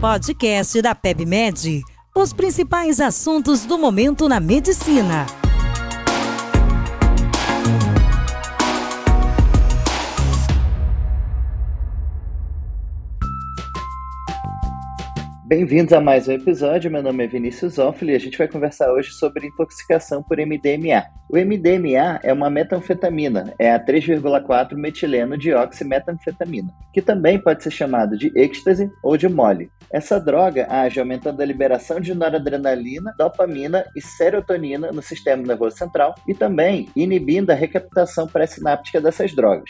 podcast da PebMed. Os principais assuntos do momento na medicina. Bem-vindos a mais um episódio. Meu nome é Vinícius Zoffoli e a gente vai conversar hoje sobre intoxicação por MDMA. O MDMA é uma metanfetamina, é a 3,4 metileno de oximetanfetamina, que também pode ser chamado de êxtase ou de mole. Essa droga age aumentando a liberação de noradrenalina, dopamina e serotonina no sistema nervoso central e também inibindo a recaptação pré-sináptica dessas drogas.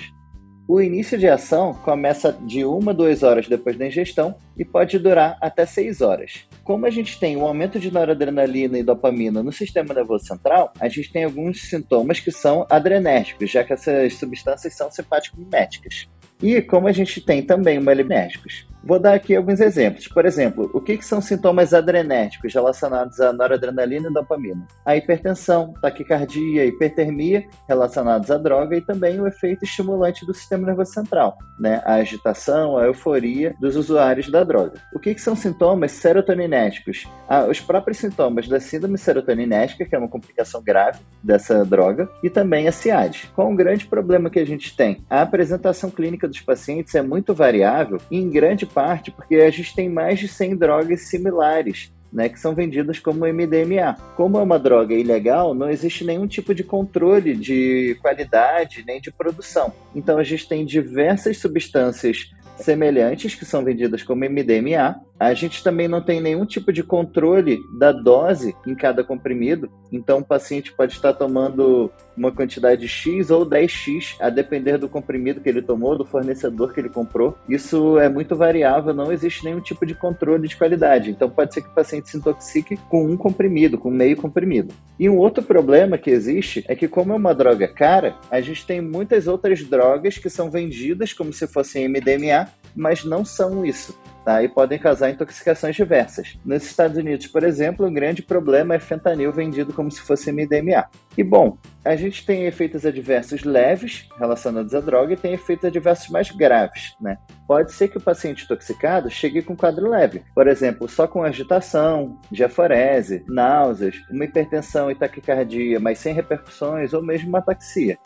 O início de ação começa de uma a duas horas depois da ingestão e pode durar até seis horas. Como a gente tem um aumento de noradrenalina e dopamina no sistema nervoso central, a gente tem alguns sintomas que são adrenérgicos, já que essas substâncias são simpático-miméticas. E como a gente tem também malinérgicos. Vou dar aqui alguns exemplos. Por exemplo, o que, que são sintomas adrenérgicos relacionados à noradrenalina e dopamina? A hipertensão, taquicardia, hipertermia relacionados à droga e também o efeito estimulante do sistema nervoso central, né? A agitação, a euforia dos usuários da droga. O que, que são sintomas serotoninéticos? Ah, os próprios sintomas da síndrome serotoninética, que é uma complicação grave dessa droga, e também a SIAD. Qual um grande problema que a gente tem? A apresentação clínica dos pacientes é muito variável e em grande parte porque a gente tem mais de 100 drogas similares né, que são vendidas como MDMA. Como é uma droga ilegal, não existe nenhum tipo de controle de qualidade nem de produção. Então a gente tem diversas substâncias semelhantes que são vendidas como MDMA. A gente também não tem nenhum tipo de controle da dose em cada comprimido, então o paciente pode estar tomando uma quantidade X ou 10X, a depender do comprimido que ele tomou, do fornecedor que ele comprou. Isso é muito variável, não existe nenhum tipo de controle de qualidade. Então pode ser que o paciente se intoxique com um comprimido, com meio comprimido. E um outro problema que existe é que, como é uma droga cara, a gente tem muitas outras drogas que são vendidas como se fossem MDMA, mas não são isso. Tá? E podem causar intoxicações diversas. Nos Estados Unidos, por exemplo, um grande problema é fentanil vendido como se fosse MDMA. E bom, a gente tem efeitos adversos leves relacionados à droga e tem efeitos adversos mais graves, né? Pode ser que o paciente intoxicado chegue com quadro leve, por exemplo, só com agitação, diaforese, náuseas, uma hipertensão e taquicardia, mas sem repercussões ou mesmo uma ataxia.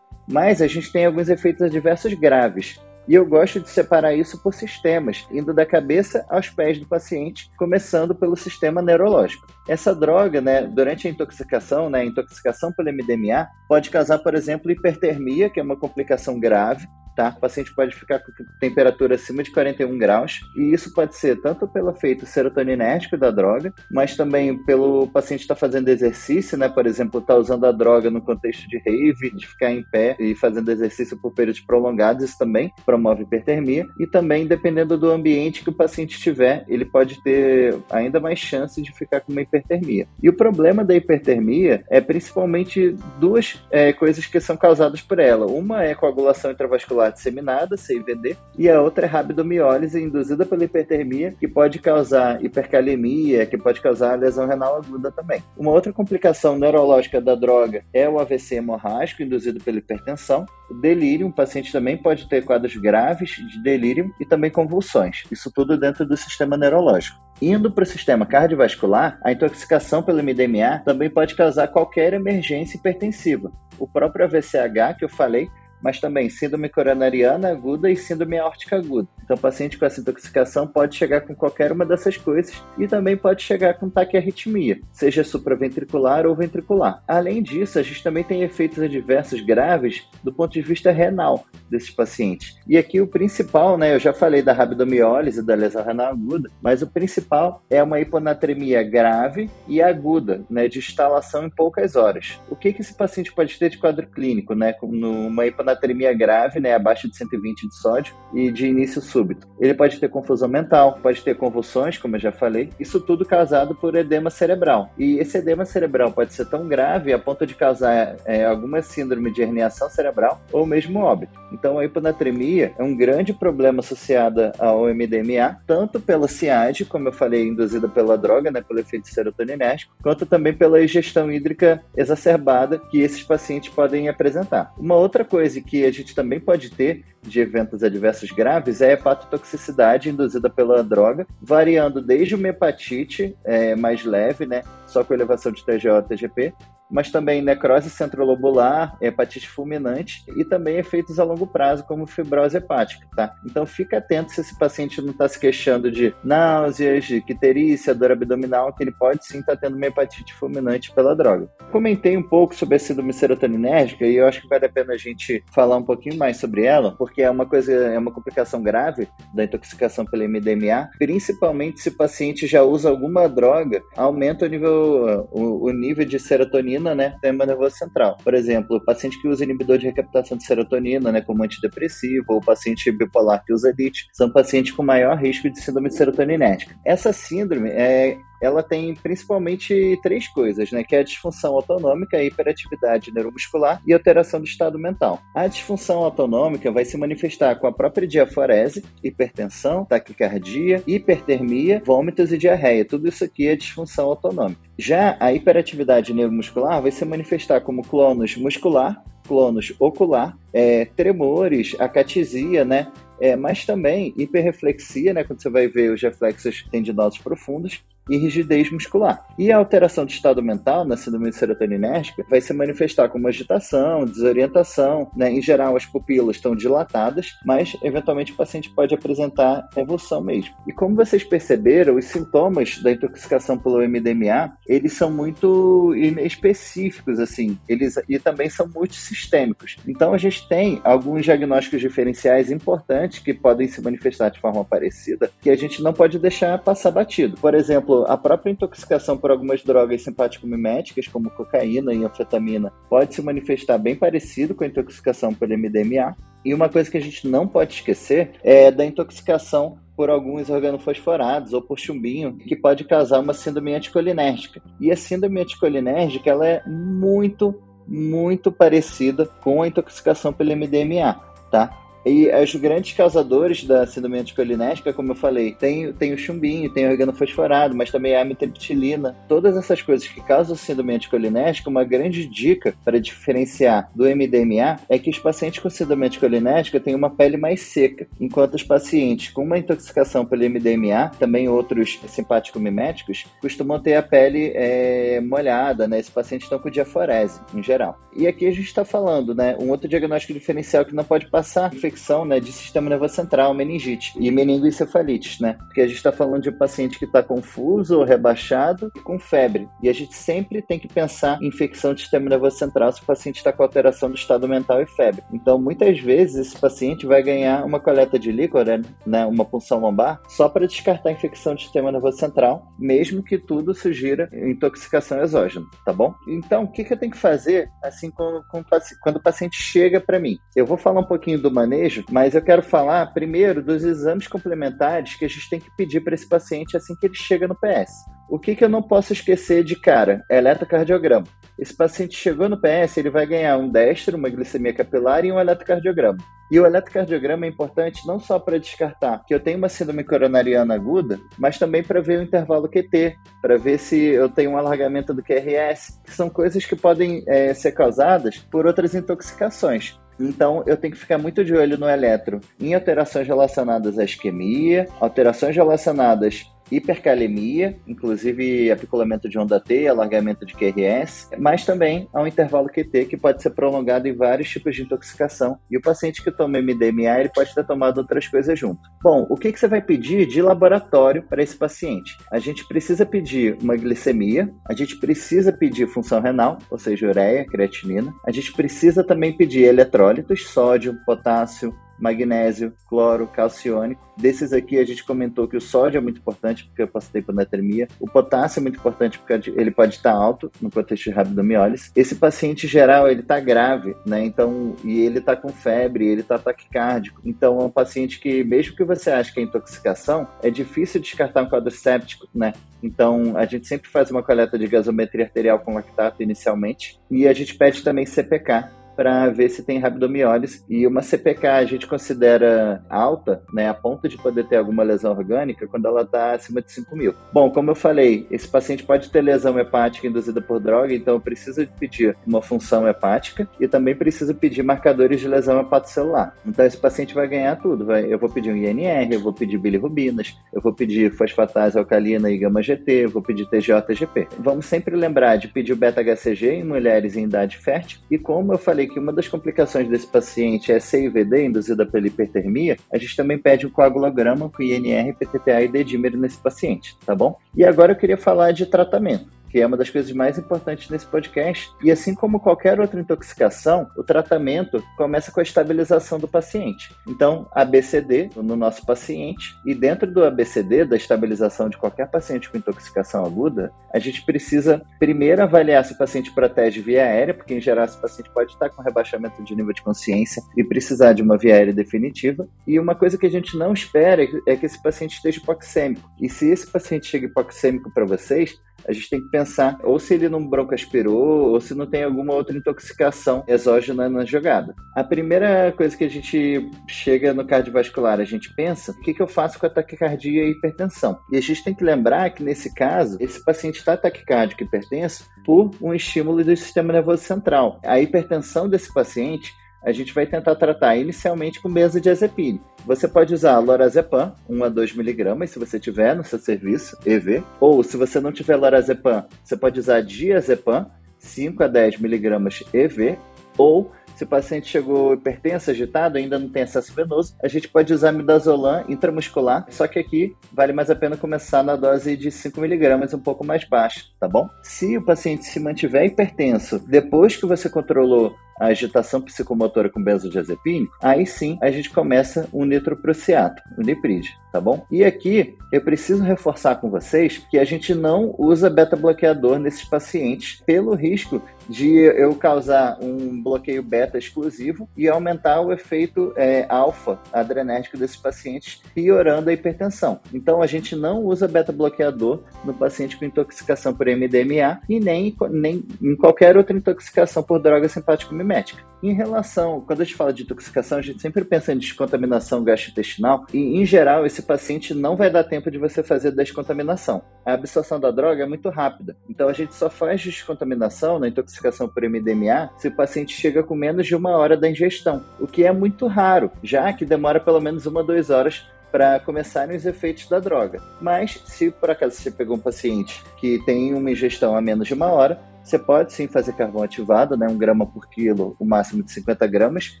Mas a gente tem alguns efeitos adversos graves, e eu gosto de separar isso por sistemas, indo da cabeça aos pés do paciente, começando pelo sistema neurológico. Essa droga, né, durante a intoxicação, né, a intoxicação pelo MDMA, pode causar, por exemplo, hipertermia, que é uma complicação grave, tá? O paciente pode ficar com temperatura acima de 41 graus, e isso pode ser tanto pelo efeito serotoninérgico da droga, mas também pelo paciente estar tá fazendo exercício, né? Por exemplo, estar tá usando a droga no contexto de rave, de ficar em pé e fazendo exercício por períodos prolongados, isso também promove hipertermia, e também dependendo do ambiente que o paciente estiver, ele pode ter ainda mais chance de ficar com uma hipertermia. E o problema da hipertermia é principalmente duas é, coisas que são causadas por ela. Uma é coagulação intravascular vascular disseminada, CIVD, e a outra é rabdomiólise induzida pela hipertermia, que pode causar hipercalemia, que pode causar lesão renal aguda também. Uma outra complicação neurológica da droga é o AVC hemorrágico induzido pela hipertensão. Delírio, o paciente também pode ter quadros graves de delírio e também convulsões. Isso tudo dentro do sistema neurológico. Indo para o sistema cardiovascular, a intoxicação pelo MDMA também pode causar qualquer emergência hipertensiva. O próprio AVCH que eu falei mas também síndrome coronariana aguda e síndrome aórtica aguda. Então, o paciente com essa intoxicação pode chegar com qualquer uma dessas coisas e também pode chegar com taquiarritmia, seja supraventricular ou ventricular. Além disso, a gente também tem efeitos adversos graves do ponto de vista renal desses pacientes. E aqui o principal, né, eu já falei da rabdomiólise, da lesão renal aguda, mas o principal é uma hiponatremia grave e aguda, né, de instalação em poucas horas. O que, que esse paciente pode ter de quadro clínico, né, numa hiponatremia hiponatremia grave, né, abaixo de 120 de sódio e de início súbito. Ele pode ter confusão mental, pode ter convulsões, como eu já falei, isso tudo causado por edema cerebral. E esse edema cerebral pode ser tão grave a ponto de causar é, alguma síndrome de herniação cerebral ou mesmo óbito. Então a hiponatremia é um grande problema associado ao MDMA, tanto pela CIAD, como eu falei, induzida pela droga, né, pelo efeito serotoninérgico, quanto também pela ingestão hídrica exacerbada que esses pacientes podem apresentar. Uma outra coisa que a gente também pode ter de eventos adversos graves é a hepatotoxicidade induzida pela droga, variando desde uma hepatite é, mais leve, né, só com elevação de TGO e TGP, mas também necrose centrolobular, hepatite fulminante e também efeitos a longo prazo, como fibrose hepática, tá? Então fica atento se esse paciente não está se queixando de náuseas, de quiterícia, dor abdominal, que ele pode sim estar tá tendo uma hepatite fulminante pela droga. Comentei um pouco sobre a síndrome serotoninérgica e eu acho que vale a pena a gente falar um pouquinho mais sobre ela, porque é uma coisa, é uma complicação grave da intoxicação pela MDMA, principalmente se o paciente já usa alguma droga, aumenta o nível, o, o nível de serotonina serotonina, né, sistema nervoso central. Por exemplo, o paciente que usa inibidor de recaptação de serotonina, né, como antidepressivo, ou o paciente bipolar que usa DIT, são pacientes com maior risco de síndrome serotoninérgica. Essa síndrome é ela tem principalmente três coisas, né? Que é a disfunção autonômica, a hiperatividade neuromuscular e alteração do estado mental. A disfunção autonômica vai se manifestar com a própria diaforese, hipertensão, taquicardia, hipertermia, vômitos e diarreia. Tudo isso aqui é disfunção autonômica. Já a hiperatividade neuromuscular vai se manifestar como clonus muscular, clonus ocular, é, tremores, acatisia, né? É, mas também hiperreflexia, né? Quando você vai ver os reflexos tendinosos profundos, e rigidez muscular. E a alteração de estado mental na síndrome serotoninérgica vai se manifestar como agitação, desorientação, né? Em geral, as pupilas estão dilatadas, mas eventualmente o paciente pode apresentar convulsão mesmo. E como vocês perceberam, os sintomas da intoxicação pelo MDMA, eles são muito específicos, assim, eles e também são multissistêmicos. Então a gente tem alguns diagnósticos diferenciais importantes que podem se manifestar de forma parecida, que a gente não pode deixar passar batido. Por exemplo, a própria intoxicação por algumas drogas simpático-miméticas, como cocaína e anfetamina, pode se manifestar bem parecido com a intoxicação pelo MDMA. E uma coisa que a gente não pode esquecer é da intoxicação por alguns organofosforados ou por chumbinho, que pode causar uma síndrome anticolinérgica. E a síndrome anticolinérgica ela é muito, muito parecida com a intoxicação pelo MDMA, tá? E os grandes causadores da síndrome anticolinética, como eu falei, tem, tem o chumbinho, tem o organofosforado, mas também a amitriptilina. Todas essas coisas que causam síndrome anticolinética, uma grande dica para diferenciar do MDMA é que os pacientes com síndrome anticolinética têm uma pele mais seca, enquanto os pacientes com uma intoxicação pelo MDMA, também outros simpático-miméticos, costumam ter a pele é, molhada, né? Esses pacientes estão com diaforese, em geral. E aqui a gente está falando, né? Um outro diagnóstico diferencial que não pode passar infecção né, de sistema nervoso central, meningite e meningoencefalites, né? Porque a gente está falando de um paciente que está confuso ou rebaixado e com febre. E a gente sempre tem que pensar em infecção de sistema nervoso central se o paciente está com alteração do estado mental e febre. Então, muitas vezes, esse paciente vai ganhar uma coleta de líquor, né, uma punção lombar, só para descartar a infecção do sistema nervoso central, mesmo que tudo sugira intoxicação exógena, tá bom? Então, o que, que eu tenho que fazer assim quando o paciente chega para mim? Eu vou falar um pouquinho do manejo mas eu quero falar primeiro dos exames complementares que a gente tem que pedir para esse paciente assim que ele chega no PS. O que, que eu não posso esquecer de cara? É eletrocardiograma. Esse paciente chegou no PS, ele vai ganhar um destro, uma glicemia capilar e um eletrocardiograma. E o eletrocardiograma é importante não só para descartar que eu tenho uma síndrome coronariana aguda, mas também para ver o intervalo QT, para ver se eu tenho um alargamento do QRS, que são coisas que podem é, ser causadas por outras intoxicações. Então, eu tenho que ficar muito de olho no eletro. Em alterações relacionadas à isquemia, alterações relacionadas hipercalemia, inclusive apiculamento de onda T, alargamento de QRS, mas também há um intervalo QT que pode ser prolongado em vários tipos de intoxicação e o paciente que toma MDMA ele pode ter tomado outras coisas junto. Bom, o que, que você vai pedir de laboratório para esse paciente? A gente precisa pedir uma glicemia, a gente precisa pedir função renal, ou seja, ureia, creatinina, a gente precisa também pedir eletrólitos, sódio, potássio, magnésio, cloro, calciônico. Desses aqui a gente comentou que o sódio é muito importante porque eu passei hiponatremia. O potássio é muito importante porque ele pode estar alto no contexto de rabdomiólise. Esse paciente geral ele está grave, né? Então e ele está com febre, ele está taquicárdico. Então é um paciente que mesmo que você ache que é intoxicação, é difícil descartar um quadro séptico, né? Então a gente sempre faz uma coleta de gasometria arterial com lactato inicialmente e a gente pede também CPK para ver se tem rabdomiólise. E uma CPK a gente considera alta, né, a ponto de poder ter alguma lesão orgânica, quando ela está acima de 5 mil. Bom, como eu falei, esse paciente pode ter lesão hepática induzida por droga, então eu preciso pedir uma função hepática e também preciso pedir marcadores de lesão hepatocelular. Então esse paciente vai ganhar tudo. Vai, eu vou pedir um INR, eu vou pedir bilirrubinas, eu vou pedir fosfatase alcalina e gama-GT, eu vou pedir TGOTGP. Vamos sempre lembrar de pedir o beta-HCG em mulheres em idade fértil e como eu falei que uma das complicações desse paciente é CIVD, induzida pela hipertermia, a gente também pede um coagulograma com INR, PTTA e dedímero nesse paciente, tá bom? E agora eu queria falar de tratamento que é uma das coisas mais importantes nesse podcast. E assim como qualquer outra intoxicação, o tratamento começa com a estabilização do paciente. Então, ABCD no nosso paciente, e dentro do ABCD, da estabilização de qualquer paciente com intoxicação aguda, a gente precisa primeiro avaliar se o paciente protege via aérea, porque em geral esse paciente pode estar com rebaixamento de nível de consciência e precisar de uma via aérea definitiva. E uma coisa que a gente não espera é que esse paciente esteja hipoxêmico. E se esse paciente chega hipoxêmico para vocês, a gente tem que pensar ou se ele não broncoaspirou ou se não tem alguma outra intoxicação exógena na jogada. A primeira coisa que a gente chega no cardiovascular, a gente pensa, o que, que eu faço com a taquicardia e hipertensão? E a gente tem que lembrar que nesse caso, esse paciente está taquicárdico e hipertenso por um estímulo do sistema nervoso central. A hipertensão desse paciente a gente vai tentar tratar inicialmente com benzodiazepine. Você pode usar lorazepam, 1 a 2 miligramas, se você tiver no seu serviço, EV. Ou, se você não tiver lorazepam, você pode usar diazepam, 5 a 10 miligramas EV. Ou, se o paciente chegou hipertenso, agitado, ainda não tem acesso venoso, a gente pode usar midazolam intramuscular, só que aqui vale mais a pena começar na dose de 5 miligramas, um pouco mais baixa, tá bom? Se o paciente se mantiver hipertenso depois que você controlou a agitação psicomotora com benzodiazepínico, aí sim a gente começa o nitroprusiato, o Nipride, tá bom? E aqui eu preciso reforçar com vocês que a gente não usa beta-bloqueador nesses pacientes pelo risco de eu causar um bloqueio beta exclusivo e aumentar o efeito é, alfa adrenérgico desses pacientes, piorando a hipertensão. Então a gente não usa beta-bloqueador no paciente com intoxicação por MDMA e nem, nem em qualquer outra intoxicação por droga simpático mimética. Em relação, quando a gente fala de intoxicação, a gente sempre pensa em descontaminação gastrointestinal e, em geral, esse paciente não vai dar tempo de você fazer descontaminação. A absorção da droga é muito rápida, então a gente só faz descontaminação na intoxicação por MDMA se o paciente chega com menos de uma hora da ingestão, o que é muito raro, já que demora pelo menos uma, duas horas para começarem os efeitos da droga. Mas, se por acaso você pegou um paciente que tem uma ingestão a menos de uma hora, você pode sim fazer carvão ativado, né, um grama por quilo, o máximo de 50 gramas,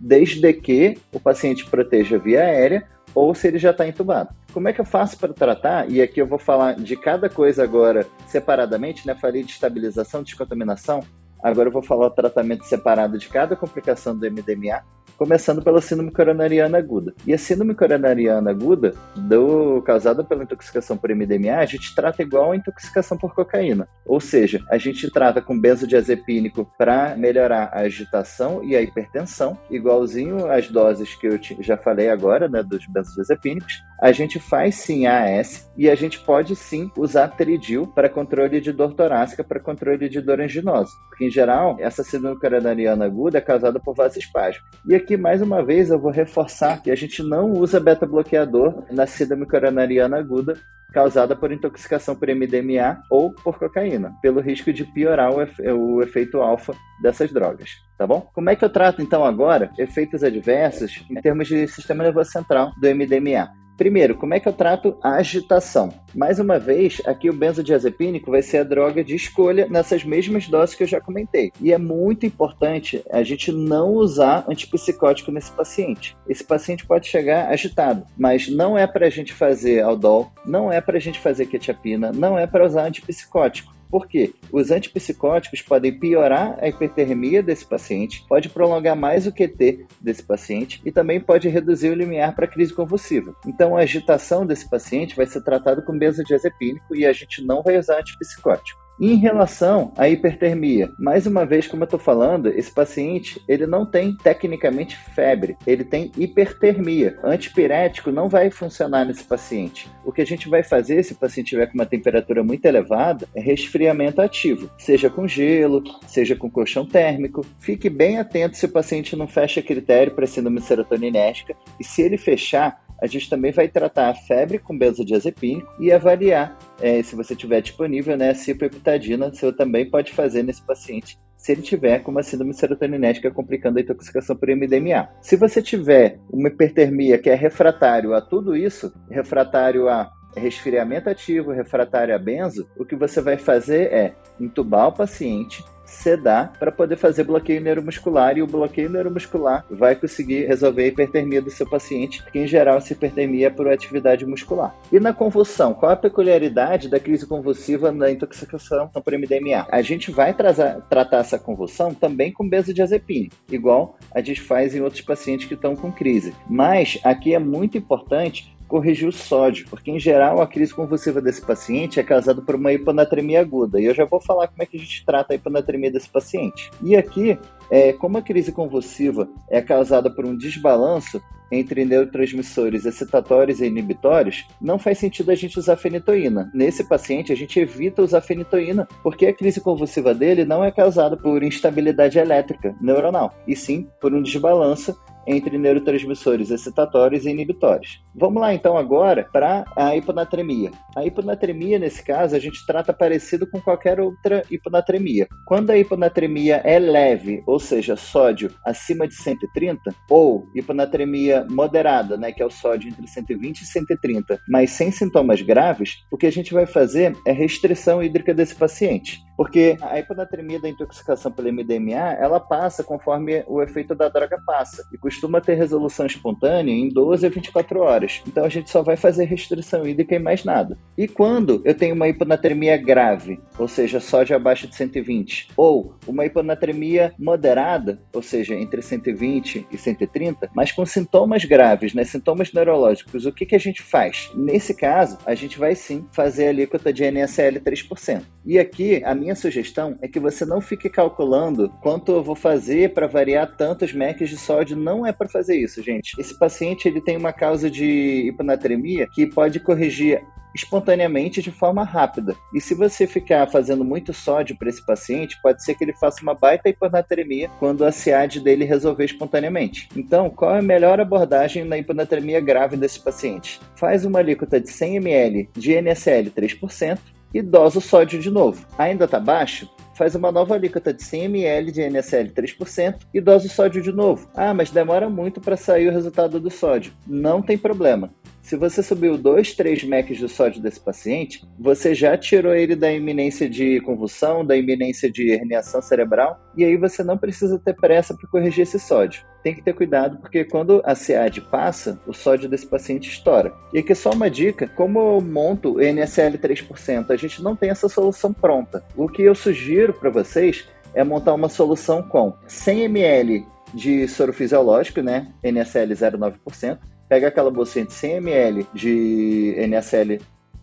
desde que o paciente proteja via aérea ou se ele já está entubado. Como é que eu faço para tratar? E aqui eu vou falar de cada coisa agora separadamente, né? Falei de estabilização, descontaminação. Agora eu vou falar o tratamento separado de cada complicação do MDMA começando pela síndrome coronariana aguda. E a síndrome coronariana aguda, do, causada pela intoxicação por MDMA, a gente trata igual a intoxicação por cocaína. Ou seja, a gente trata com benzodiazepínico para melhorar a agitação e a hipertensão, igualzinho às doses que eu já falei agora, né, dos benzodiazepínicos. A gente faz sim AS e a gente pode sim usar tridil para controle de dor torácica, para controle de dor anginosa. Porque, em geral, essa síndrome coronariana aguda é causada por vasoespasmo. E aqui, mais uma vez, eu vou reforçar que a gente não usa beta-bloqueador na síndrome coronariana aguda causada por intoxicação por MDMA ou por cocaína, pelo risco de piorar o, o efeito alfa dessas drogas, tá bom? Como é que eu trato então agora efeitos adversos em termos de sistema nervoso central do MDMA? Primeiro, como é que eu trato a agitação? Mais uma vez, aqui o benzodiazepínico vai ser a droga de escolha nessas mesmas doses que eu já comentei. E é muito importante a gente não usar antipsicótico nesse paciente. Esse paciente pode chegar agitado, mas não é para a gente fazer aldol, não é para a gente fazer quetiapina, não é para usar antipsicótico. Por quê? Os antipsicóticos podem piorar a hipertermia desse paciente, pode prolongar mais o QT desse paciente e também pode reduzir o limiar para crise convulsiva. Então, a agitação desse paciente vai ser tratada com benzodiazepínico e a gente não vai usar antipsicótico. Em relação à hipertermia, mais uma vez, como eu estou falando, esse paciente ele não tem tecnicamente febre, ele tem hipertermia. Antipirético não vai funcionar nesse paciente. O que a gente vai fazer se o paciente tiver com uma temperatura muito elevada é resfriamento ativo, seja com gelo, seja com colchão térmico. Fique bem atento se o paciente não fecha critério para síndrome serotoninérgica e se ele fechar, a gente também vai tratar a febre com benzodiazepínico e avaliar, é, se você tiver disponível, né, a cipropetadina, você também pode fazer nesse paciente se ele tiver com uma síndrome serotoninética complicando a intoxicação por MDMA. Se você tiver uma hipertermia que é refratário a tudo isso, refratário a resfriamento ativo, refratário a benzo, o que você vai fazer é entubar o paciente, sedar para poder fazer bloqueio neuromuscular e o bloqueio neuromuscular vai conseguir resolver a hipertermia do seu paciente, que em geral essa hipertermia é por atividade muscular. E na convulsão, qual a peculiaridade da crise convulsiva na intoxicação por MDMA? A gente vai tratar essa convulsão também com benzodiazepina, igual a gente faz em outros pacientes que estão com crise. Mas aqui é muito importante corrigir o sódio, porque em geral a crise convulsiva desse paciente é causada por uma hiponatremia aguda. E eu já vou falar como é que a gente trata a hiponatremia desse paciente. E aqui, é, como a crise convulsiva é causada por um desbalanço entre neurotransmissores excitatórios e inibitórios, não faz sentido a gente usar fenitoína. Nesse paciente, a gente evita usar fenitoína, porque a crise convulsiva dele não é causada por instabilidade elétrica neuronal, e sim por um desbalanço entre neurotransmissores excitatórios e inibitórios. Vamos lá então agora para a hiponatremia. A hiponatremia, nesse caso, a gente trata parecido com qualquer outra hiponatremia. Quando a hiponatremia é leve, ou seja, sódio acima de 130, ou hiponatremia moderada, né, que é o sódio entre 120 e 130, mas sem sintomas graves, o que a gente vai fazer é restrição hídrica desse paciente. Porque a hiponatremia da intoxicação pelo MDMA, ela passa conforme o efeito da droga passa. E costuma ter resolução espontânea em 12 a 24 horas. Então a gente só vai fazer restrição hídrica e mais nada. E quando eu tenho uma hiponatremia grave, ou seja, sódio abaixo de 120, ou uma hiponatremia moderada, ou seja, entre 120 e 130, mas com sintomas graves, né, sintomas neurológicos, o que, que a gente faz? Nesse caso, a gente vai sim fazer a alíquota de NSL 3%. E aqui, a minha sugestão é que você não fique calculando quanto eu vou fazer para variar tantos MECs de sódio. Não é para fazer isso, gente. Esse paciente ele tem uma causa de hiponatremia que pode corrigir espontaneamente de forma rápida. E se você ficar fazendo muito sódio para esse paciente, pode ser que ele faça uma baita hiponatremia quando a SIAD dele resolver espontaneamente. Então, qual é a melhor abordagem na hiponatremia grave desse paciente? Faz uma alíquota de 100 ml de NSL 3%, e dosa o sódio de novo. Ainda está baixo? Faz uma nova alíquota de 100 ml de NSL 3% e dosa o sódio de novo. Ah, mas demora muito para sair o resultado do sódio. Não tem problema. Se você subiu 2, 3 MECs de sódio desse paciente, você já tirou ele da iminência de convulsão, da iminência de herniação cerebral, e aí você não precisa ter pressa para corrigir esse sódio. Tem que ter cuidado, porque quando a SEAD passa, o sódio desse paciente estoura. E aqui só uma dica, como eu monto o NSL 3%, a gente não tem essa solução pronta. O que eu sugiro para vocês é montar uma solução com 100 ml de soro fisiológico, né, NSL 0,9%, pega aquela bolsinha de 100 ml de NSL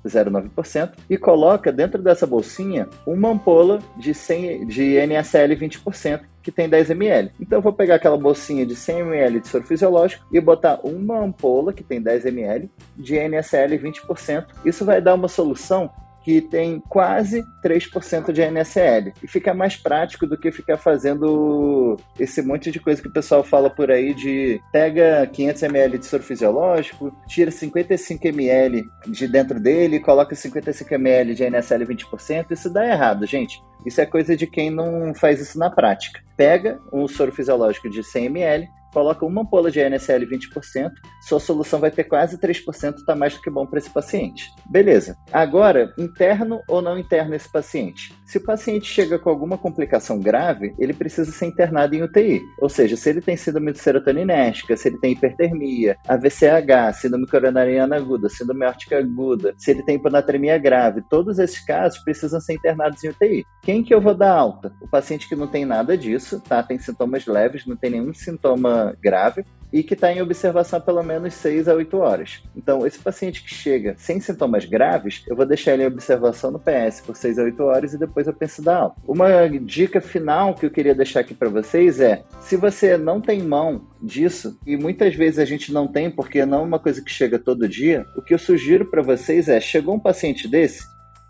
0,9% e coloca dentro dessa bolsinha uma ampola de, 100, de NSL 20%, que tem 10 ml. Então eu vou pegar aquela bolsinha de 100 ml de soro fisiológico e botar uma ampola que tem 10 ml de NSL 20%. Isso vai dar uma solução que tem quase 3% de NSL. E fica mais prático do que ficar fazendo esse monte de coisa que o pessoal fala por aí de pega 500 ml de soro fisiológico, tira 55 ml de dentro dele, coloca 55 ml de NSL 20%. Isso dá errado, gente. Isso é coisa de quem não faz isso na prática. Pega um soro fisiológico de 100 ml, coloca uma ampola de NSL 20%, sua solução vai ter quase 3%, está mais do que bom para esse paciente. Beleza. Agora, interno ou não interno esse paciente? Se o paciente chega com alguma complicação grave, ele precisa ser internado em UTI. Ou seja, se ele tem síndrome de serotoninérgica, se ele tem hipertermia, AVCH, síndrome coronariana aguda, síndrome órtica aguda, se ele tem hiponatremia grave, todos esses casos precisam ser internados em UTI. Quem que eu vou dar alta? O paciente que não tem nada disso, tá? Tem sintomas leves, não tem nenhum sintoma grave, e que está em observação pelo menos 6 a 8 horas. Então, esse paciente que chega sem sintomas graves, eu vou deixar ele em observação no PS por 6 a 8 horas e depois eu penso dar alta. Uma dica final que eu queria deixar aqui para vocês é: se você não tem mão disso, e muitas vezes a gente não tem porque não é uma coisa que chega todo dia, o que eu sugiro para vocês é: chegou um paciente desse,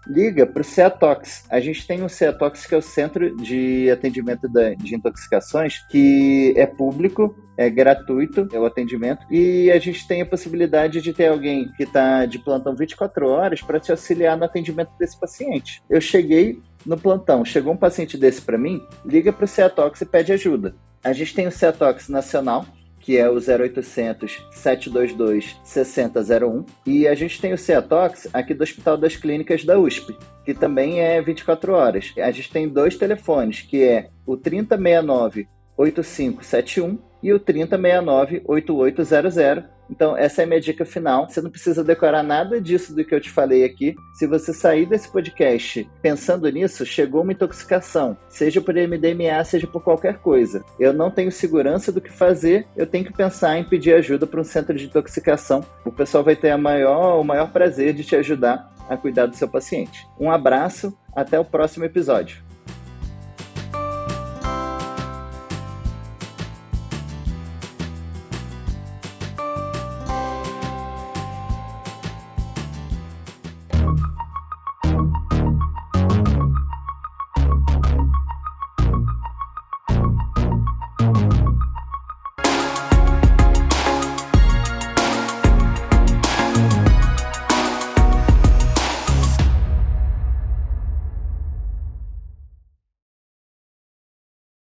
liga para o CEATOX. A gente tem o CEATOX, que é o Centro de Atendimento de Intoxicações, que é público, é gratuito, é o atendimento, e a gente tem a possibilidade de ter alguém que está de plantão 24 horas para te auxiliar no atendimento desse paciente. Eu cheguei no plantão, chegou um paciente desse para mim, liga para o CEATOX e pede ajuda. A gente tem o CEATOX nacional, que é o 0800 722 6001. E a gente tem o CEATOX aqui do Hospital das Clínicas da USP, que também é 24 horas. A gente tem dois telefones, que é o 3069 8571 e o 3069 8800 então, essa é a minha dica final. Você não precisa decorar nada disso do que eu te falei aqui. Se você sair desse podcast pensando nisso, chegou uma intoxicação, seja por MDMA, seja por qualquer coisa. Eu não tenho segurança do que fazer, eu tenho que pensar em pedir ajuda para um centro de intoxicação. O pessoal vai ter maior, o maior prazer de te ajudar a cuidar do seu paciente. Um abraço, até o próximo episódio.